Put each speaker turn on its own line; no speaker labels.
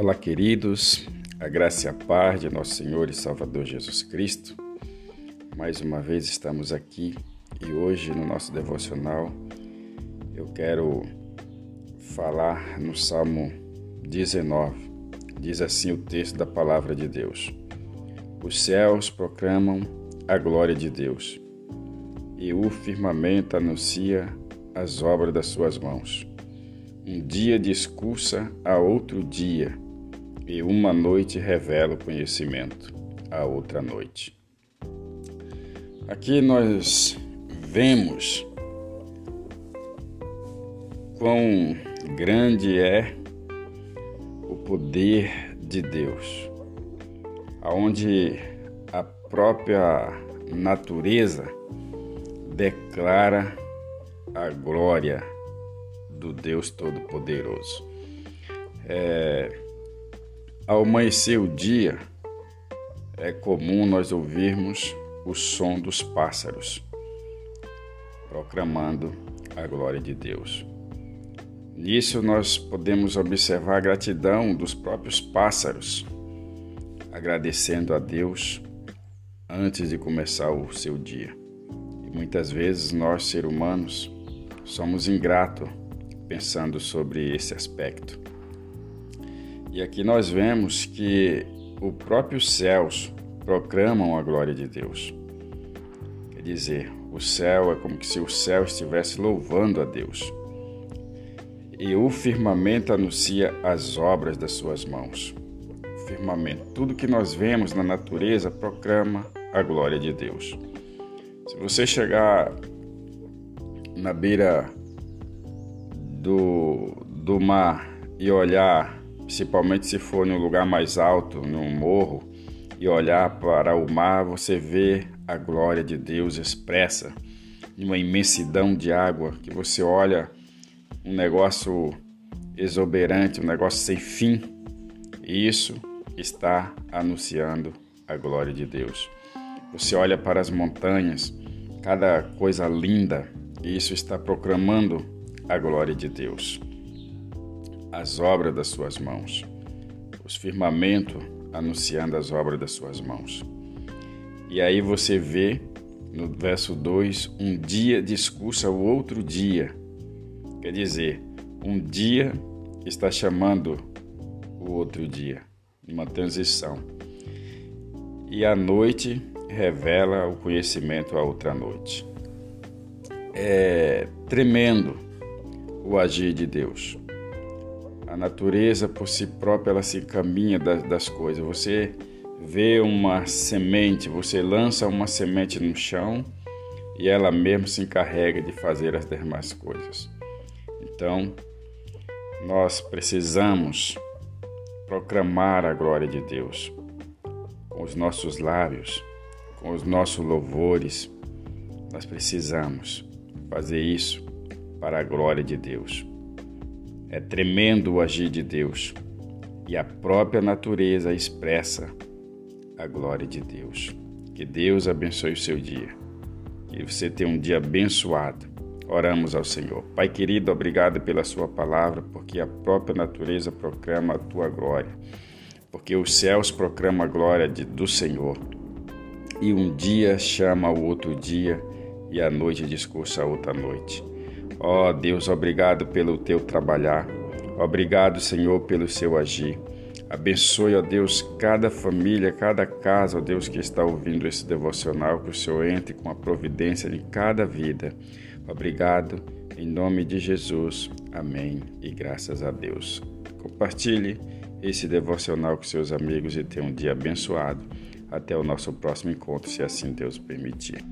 Olá, queridos, a graça e a paz de nosso Senhor e Salvador Jesus Cristo. Mais uma vez estamos aqui e hoje no nosso devocional eu quero falar no Salmo 19. Diz assim o texto da palavra de Deus: Os céus proclamam a glória de Deus e o firmamento anuncia as obras das suas mãos. Um dia discursa a outro dia e uma noite revela o conhecimento a outra noite. Aqui nós vemos quão grande é o poder de Deus, aonde a própria natureza declara a glória do Deus Todo-Poderoso. É, ao amanhecer o dia, é comum nós ouvirmos o som dos pássaros, proclamando a glória de Deus. Nisso nós podemos observar a gratidão dos próprios pássaros, agradecendo a Deus antes de começar o seu dia. E muitas vezes nós, seres humanos, somos ingratos pensando sobre esse aspecto. E aqui nós vemos que o próprio céus proclamam a glória de Deus. Quer dizer, o céu é como se o céu estivesse louvando a Deus. E o firmamento anuncia as obras das suas mãos. O firmamento, tudo que nós vemos na natureza proclama a glória de Deus. Se você chegar na beira do, do mar e olhar principalmente se for em um lugar mais alto, num morro, e olhar para o mar, você vê a glória de Deus expressa em uma imensidão de água que você olha um negócio exuberante, um negócio sem fim. E isso está anunciando a glória de Deus. Você olha para as montanhas, cada coisa linda, e isso está proclamando a glória de Deus as obras das suas mãos, os firmamentos anunciando as obras das suas mãos. E aí você vê no verso 2: um dia discursa o outro dia. Quer dizer, um dia está chamando o outro dia, uma transição. E a noite revela o conhecimento a outra noite. É tremendo o agir de Deus. A natureza por si própria ela se encaminha das, das coisas. Você vê uma semente, você lança uma semente no chão e ela mesmo se encarrega de fazer as demais coisas. Então, nós precisamos proclamar a glória de Deus com os nossos lábios, com os nossos louvores. Nós precisamos fazer isso para a glória de Deus. É tremendo o agir de Deus e a própria natureza expressa a glória de Deus. Que Deus abençoe o seu dia. Que você tenha um dia abençoado. Oramos ao Senhor. Pai querido, obrigado pela Sua palavra, porque a própria natureza proclama a Tua glória. Porque os céus proclamam a glória de, do Senhor. E um dia chama o outro dia, e a noite discursa a outra noite. Ó oh, Deus, obrigado pelo teu trabalhar. Obrigado, Senhor, pelo seu agir. Abençoe, ó Deus, cada família, cada casa, ó Deus, que está ouvindo esse devocional, que o Senhor entre com a providência em cada vida. Obrigado, em nome de Jesus. Amém e graças a Deus. Compartilhe esse devocional com seus amigos e tenha um dia abençoado. Até o nosso próximo encontro, se assim Deus permitir.